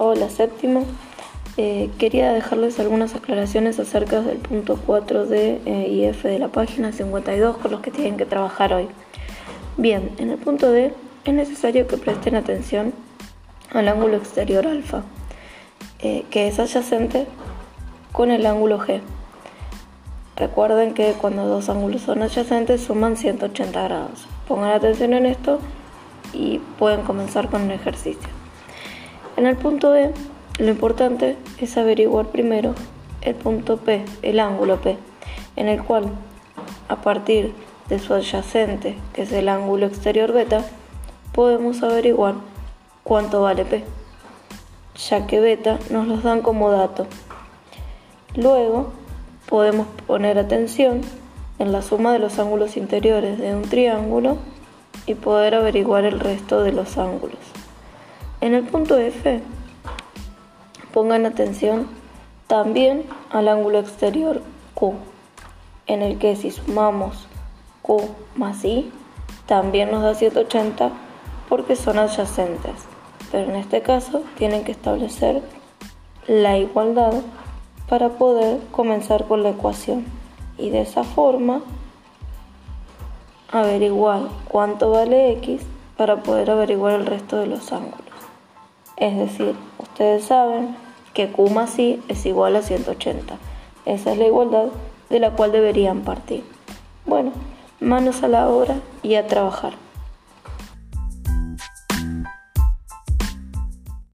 Hola, séptimo. Eh, quería dejarles algunas aclaraciones acerca del punto 4D eh, y F de la página 52 con los que tienen que trabajar hoy. Bien, en el punto D es necesario que presten atención al ángulo exterior alfa, eh, que es adyacente con el ángulo G. Recuerden que cuando dos ángulos son adyacentes suman 180 grados. Pongan atención en esto y pueden comenzar con el ejercicio. En el punto D lo importante es averiguar primero el punto P, el ángulo P, en el cual a partir de su adyacente, que es el ángulo exterior beta, podemos averiguar cuánto vale P, ya que beta nos los dan como dato. Luego podemos poner atención en la suma de los ángulos interiores de un triángulo y poder averiguar el resto de los ángulos. En el punto F Pongan atención también al ángulo exterior Q, en el que si sumamos Q más I, también nos da 180 porque son adyacentes. Pero en este caso tienen que establecer la igualdad para poder comenzar con la ecuación y de esa forma averiguar cuánto vale x para poder averiguar el resto de los ángulos. Es decir, ustedes saben que Q más es igual a 180. Esa es la igualdad de la cual deberían partir. Bueno, manos a la obra y a trabajar.